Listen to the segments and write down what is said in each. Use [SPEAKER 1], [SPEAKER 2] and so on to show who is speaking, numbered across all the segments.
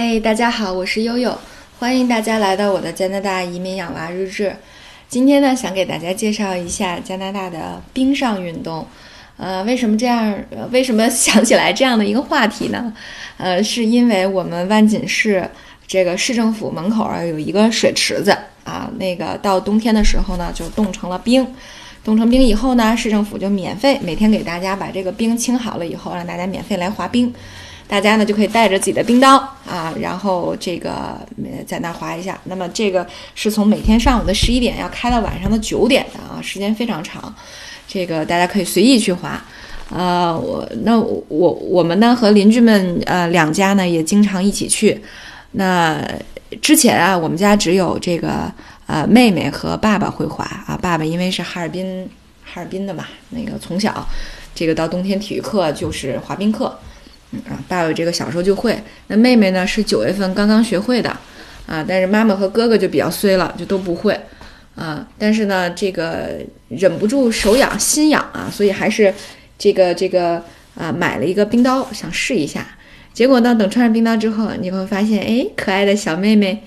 [SPEAKER 1] 嘿，大家好，我是悠悠，欢迎大家来到我的加拿大移民养娃日志。今天呢，想给大家介绍一下加拿大的冰上运动。呃，为什么这样？为什么 想起来这样的一个话题呢？呃，是因为我们万锦市这个市政府门口啊有一个水池子啊，那个到冬天的时候呢就冻成了冰，冻成冰以后呢，市政府就免费每天给大家把这个冰清好了以后，让大家免费来滑冰。大家呢就可以带着自己的冰刀啊，然后这个在那滑一下。那么这个是从每天上午的十一点要开到晚上的九点的啊，时间非常长。这个大家可以随意去滑。呃，我那我我们呢和邻居们呃两家呢也经常一起去。那之前啊，我们家只有这个呃妹妹和爸爸会滑啊，爸爸因为是哈尔滨哈尔滨的嘛，那个从小这个到冬天体育课就是滑冰课。啊，爸爸这个小时候就会，那妹妹呢是九月份刚刚学会的，啊，但是妈妈和哥哥就比较衰了，就都不会，啊，但是呢，这个忍不住手痒心痒啊，所以还是这个这个啊买了一个冰刀想试一下，结果呢，等穿上冰刀之后，你会发现，哎，可爱的小妹妹，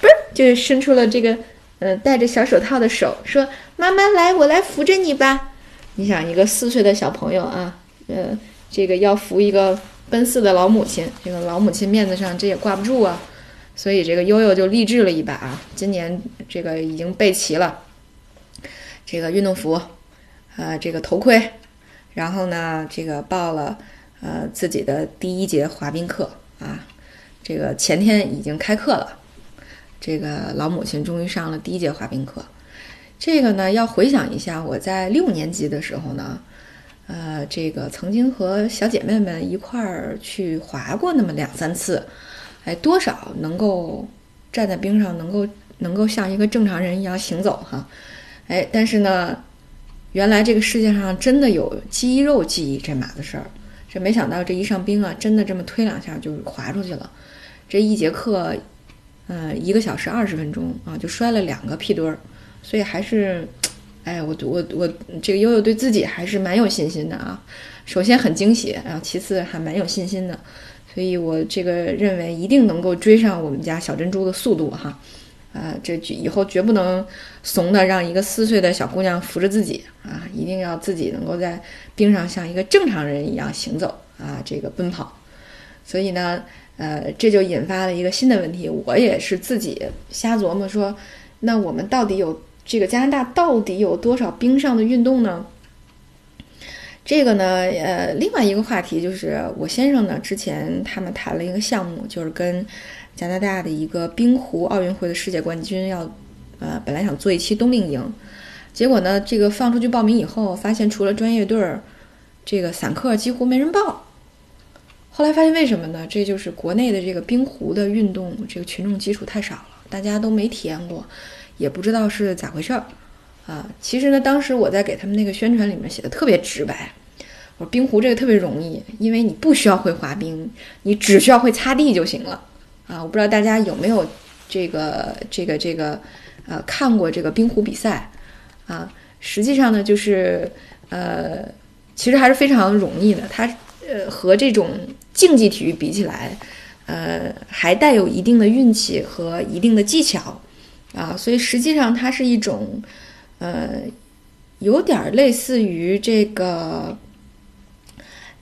[SPEAKER 1] 嘣，就伸出了这个嗯戴着小手套的手，说妈妈来，我来扶着你吧。你想一个四岁的小朋友啊，呃，这个要扶一个。奔四的老母亲，这个老母亲面子上这也挂不住啊，所以这个悠悠就励志了一把啊，今年这个已经备齐了，这个运动服，呃，这个头盔，然后呢，这个报了呃自己的第一节滑冰课啊，这个前天已经开课了，这个老母亲终于上了第一节滑冰课，这个呢要回想一下我在六年级的时候呢。呃，这个曾经和小姐妹们一块儿去滑过那么两三次，哎，多少能够站在冰上，能够能够像一个正常人一样行走哈，哎，但是呢，原来这个世界上真的有肌肉记忆这码子事儿，这没想到这一上冰啊，真的这么推两下就滑出去了，这一节课，呃，一个小时二十分钟啊，就摔了两个屁墩儿，所以还是。哎，我我我这个悠悠对自己还是蛮有信心的啊。首先很惊喜，然后其次还蛮有信心的，所以我这个认为一定能够追上我们家小珍珠的速度哈。啊，这以后绝不能怂的让一个四岁的小姑娘扶着自己啊，一定要自己能够在冰上像一个正常人一样行走啊，这个奔跑。所以呢，呃，这就引发了一个新的问题，我也是自己瞎琢磨说，那我们到底有？这个加拿大到底有多少冰上的运动呢？这个呢，呃，另外一个话题就是我先生呢，之前他们谈了一个项目，就是跟加拿大的一个冰壶奥运会的世界冠军要，呃，本来想做一期冬令营，结果呢，这个放出去报名以后，发现除了专业队儿，这个散客几乎没人报。后来发现为什么呢？这就是国内的这个冰壶的运动，这个群众基础太少了，大家都没体验过。也不知道是咋回事儿，啊，其实呢，当时我在给他们那个宣传里面写的特别直白，我说冰壶这个特别容易，因为你不需要会滑冰，你只需要会擦地就行了，啊，我不知道大家有没有这个这个这个，呃，看过这个冰壶比赛，啊，实际上呢，就是呃，其实还是非常容易的，它呃和这种竞技体育比起来，呃，还带有一定的运气和一定的技巧。啊，所以实际上它是一种，呃，有点类似于这个，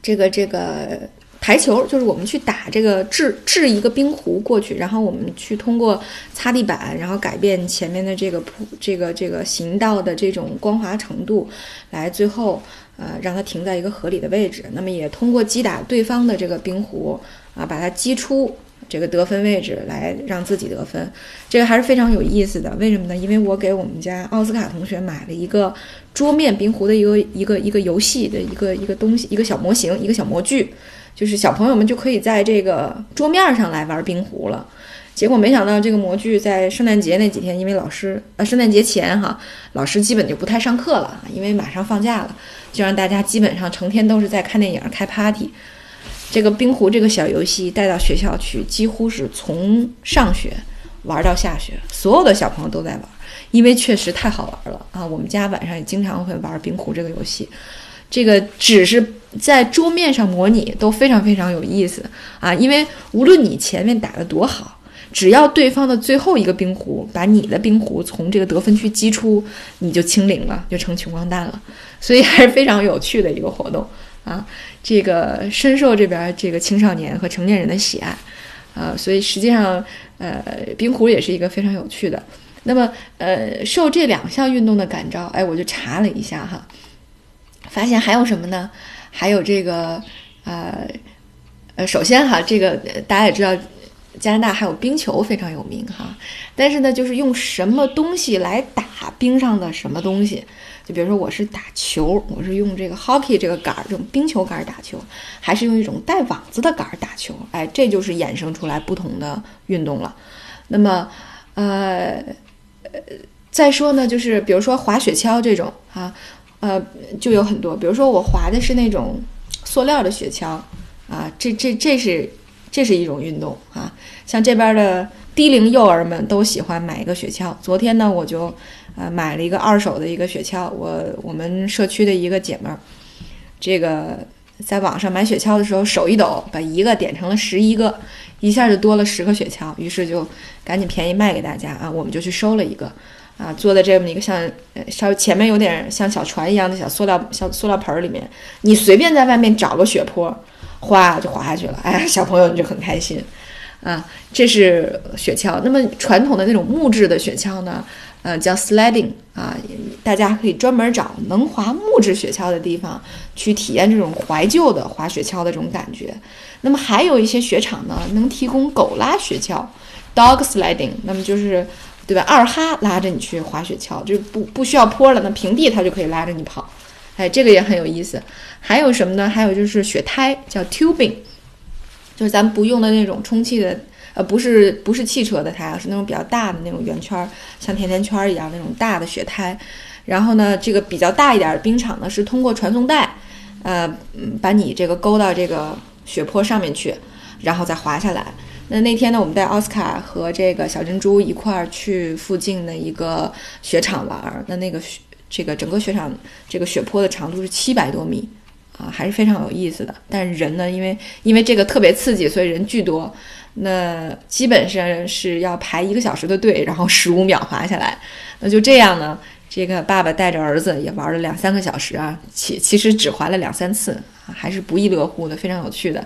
[SPEAKER 1] 这个这个台球，就是我们去打这个掷掷一个冰壶过去，然后我们去通过擦地板，然后改变前面的这个铺这个这个行道的这种光滑程度，来最后呃让它停在一个合理的位置。那么也通过击打对方的这个冰壶啊，把它击出。这个得分位置来让自己得分，这个还是非常有意思的。为什么呢？因为我给我们家奥斯卡同学买了一个桌面冰壶的一个一个一个游戏的一个一个东西，一个小模型，一个小模具，就是小朋友们就可以在这个桌面上来玩冰壶了。结果没想到这个模具在圣诞节那几天，因为老师呃圣诞节前哈，老师基本就不太上课了，因为马上放假了，就让大家基本上成天都是在看电影、开 party。这个冰壶这个小游戏带到学校去，几乎是从上学玩到下学，所有的小朋友都在玩，因为确实太好玩了啊！我们家晚上也经常会玩冰壶这个游戏，这个只是在桌面上模拟都非常非常有意思啊，因为无论你前面打得多好，只要对方的最后一个冰壶把你的冰壶从这个得分区击出，你就清零了，就成穷光蛋了，所以还是非常有趣的一个活动啊，这个深受这边这个青少年和成年人的喜爱啊，所以实际上呃，冰壶也是一个非常有趣的。那么，呃，受这两项运动的感召，哎，我就查了一下哈，发现还有什么呢？还有这个，呃，呃，首先哈，这个大家也知道，加拿大还有冰球非常有名哈。但是呢，就是用什么东西来打冰上的什么东西？就比如说，我是打球，我是用这个 hockey 这个杆儿，这种冰球杆儿打球，还是用一种带网子的杆儿打球？哎，这就是衍生出来不同的运动了。那么，呃。呃，再说呢，就是比如说滑雪橇这种啊，呃，就有很多。比如说我滑的是那种塑料的雪橇啊，这这这是这是一种运动啊。像这边的低龄幼儿们都喜欢买一个雪橇。昨天呢，我就呃买了一个二手的一个雪橇。我我们社区的一个姐们儿，这个在网上买雪橇的时候手一抖，把一个点成了十一个。一下就多了十个雪橇，于是就赶紧便宜卖给大家啊！我们就去收了一个，啊，坐在这么一个像呃稍微前面有点像小船一样的小塑料小塑料盆儿里面，你随便在外面找个雪坡，哗就滑下去了。哎，小朋友你就很开心啊！这是雪橇。那么传统的那种木质的雪橇呢？呃，叫 sledding 啊，大家可以专门找能滑木质雪橇的地方去体验这种怀旧的滑雪橇的这种感觉。那么还有一些雪场呢，能提供狗拉雪橇，dog sledding。那么就是，对吧？二哈拉着你去滑雪橇，就不不需要坡了，那平地它就可以拉着你跑。哎，这个也很有意思。还有什么呢？还有就是雪胎，叫 tubing，就是咱不用的那种充气的。呃，不是不是汽车的胎，是那种比较大的那种圆圈，像甜甜圈一样那种大的雪胎。然后呢，这个比较大一点的冰场呢，是通过传送带，呃，把你这个勾到这个雪坡上面去，然后再滑下来。那那天呢，我们带奥斯卡和这个小珍珠一块儿去附近的一个雪场玩儿。那那个雪，这个整个雪场这个雪坡的长度是七百多米，啊，还是非常有意思的。但是人呢，因为因为这个特别刺激，所以人巨多。那基本上是要排一个小时的队，然后十五秒滑下来。那就这样呢，这个爸爸带着儿子也玩了两三个小时啊，其其实只滑了两三次，还是不亦乐乎的，非常有趣的。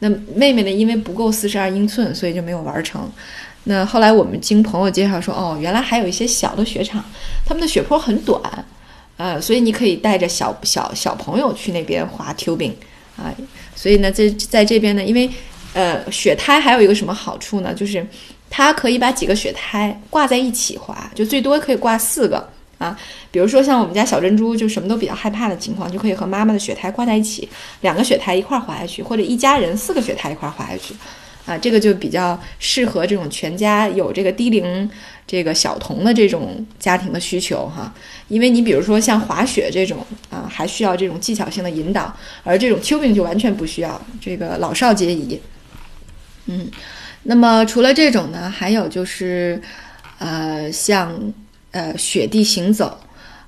[SPEAKER 1] 那妹妹呢，因为不够四十二英寸，所以就没有玩成。那后来我们经朋友介绍说，哦，原来还有一些小的雪场，他们的雪坡很短，呃，所以你可以带着小小小朋友去那边滑 tubing 啊。所以呢，在在这边呢，因为呃，雪胎还有一个什么好处呢？就是它可以把几个雪胎挂在一起滑，就最多可以挂四个啊。比如说像我们家小珍珠，就什么都比较害怕的情况，就可以和妈妈的雪胎挂在一起，两个雪胎一块滑下去，或者一家人四个雪胎一块滑下去啊。这个就比较适合这种全家有这个低龄这个小童的这种家庭的需求哈。因为你比如说像滑雪这种啊，还需要这种技巧性的引导，而这种秋冰就完全不需要，这个老少皆宜。嗯，那么除了这种呢，还有就是，呃，像呃雪地行走，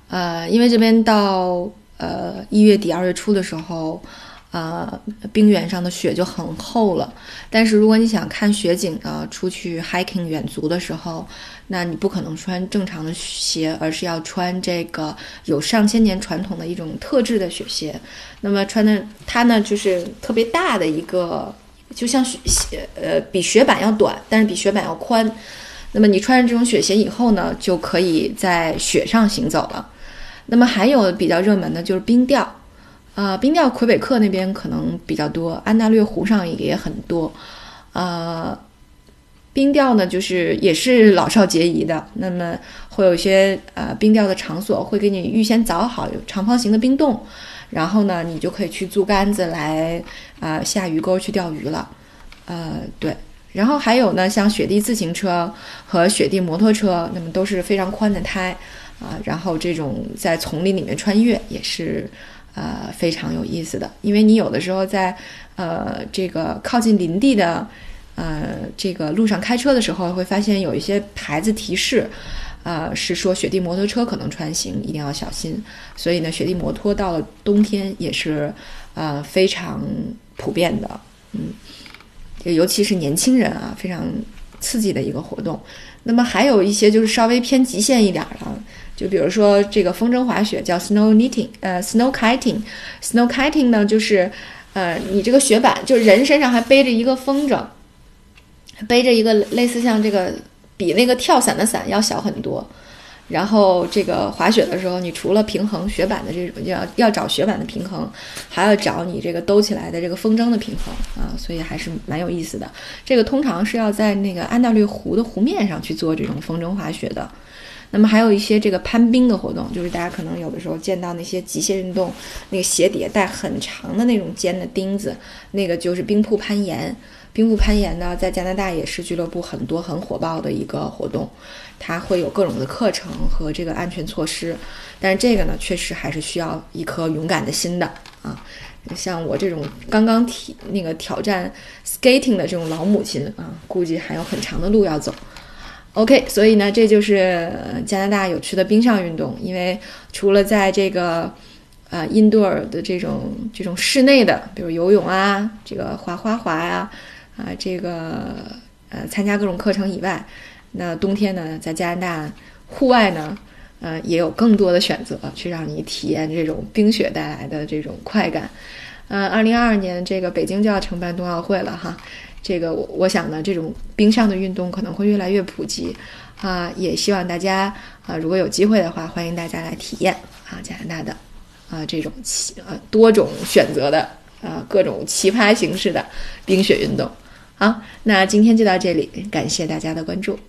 [SPEAKER 1] 呃，因为这边到呃一月底二月初的时候，呃，冰原上的雪就很厚了。但是如果你想看雪景啊，出去 hiking 远足的时候，那你不可能穿正常的鞋，而是要穿这个有上千年传统的一种特制的雪鞋。那么穿的它呢，就是特别大的一个。就像雪鞋呃比雪板要短，但是比雪板要宽。那么你穿上这种雪鞋以后呢，就可以在雪上行走了。那么还有比较热门的就是冰钓，呃，冰钓魁北克那边可能比较多，安大略湖上也很多。呃，冰钓呢，就是也是老少皆宜的。那么会有一些呃冰钓的场所会给你预先凿好有长方形的冰洞。然后呢，你就可以去租杆子来，啊，下鱼钩去钓鱼了，呃，对。然后还有呢，像雪地自行车和雪地摩托车，那么都是非常宽的胎，啊，然后这种在丛林里面穿越也是，呃，非常有意思的。因为你有的时候在，呃，这个靠近林地的，呃，这个路上开车的时候，会发现有一些牌子提示。呃，是说雪地摩托车可能穿行一定要小心。所以呢，雪地摩托到了冬天也是呃非常普遍的，嗯，尤其是年轻人啊，非常刺激的一个活动。那么还有一些就是稍微偏极限一点的，就比如说这个风筝滑雪叫 snow knitting，呃，snow kiting，snow kiting 呢就是呃你这个雪板就人身上还背着一个风筝，背着一个类似像这个。比那个跳伞的伞要小很多，然后这个滑雪的时候，你除了平衡雪板的这种，要要找雪板的平衡，还要找你这个兜起来的这个风筝的平衡啊，所以还是蛮有意思的。这个通常是要在那个安大略湖的湖面上去做这种风筝滑雪的。那么还有一些这个攀冰的活动，就是大家可能有的时候见到那些极限运动，那个鞋底下带很长的那种尖的钉子，那个就是冰瀑攀岩。冰瀑攀岩呢，在加拿大也是俱乐部很多很火爆的一个活动，它会有各种的课程和这个安全措施，但是这个呢，确实还是需要一颗勇敢的心的啊。像我这种刚刚体那个挑战 skating 的这种老母亲啊，估计还有很长的路要走。OK，所以呢，这就是加拿大有趣的冰上运动，因为除了在这个呃印度尔的这种这种室内的，比如游泳啊，这个滑滑滑呀。啊，这个呃，参加各种课程以外，那冬天呢，在加拿大户外呢，呃，也有更多的选择去让你体验这种冰雪带来的这种快感。呃，二零二二年这个北京就要承办冬奥会了哈，这个我我想呢，这种冰上的运动可能会越来越普及啊，也希望大家啊，如果有机会的话，欢迎大家来体验啊，加拿大的啊这种奇呃多种选择的啊各种奇葩形式的冰雪运动。好，那今天就到这里，感谢大家的关注。